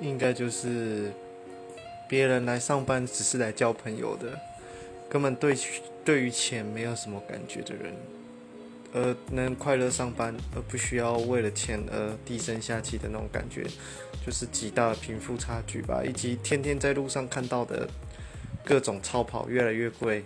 应该就是别人来上班只是来交朋友的根本对对于钱没有什么感觉的人而能快乐上班而不需要为了钱而低声下气的那种感觉就是极大的贫富差距吧以及天天在路上看到的各种超跑越来越贵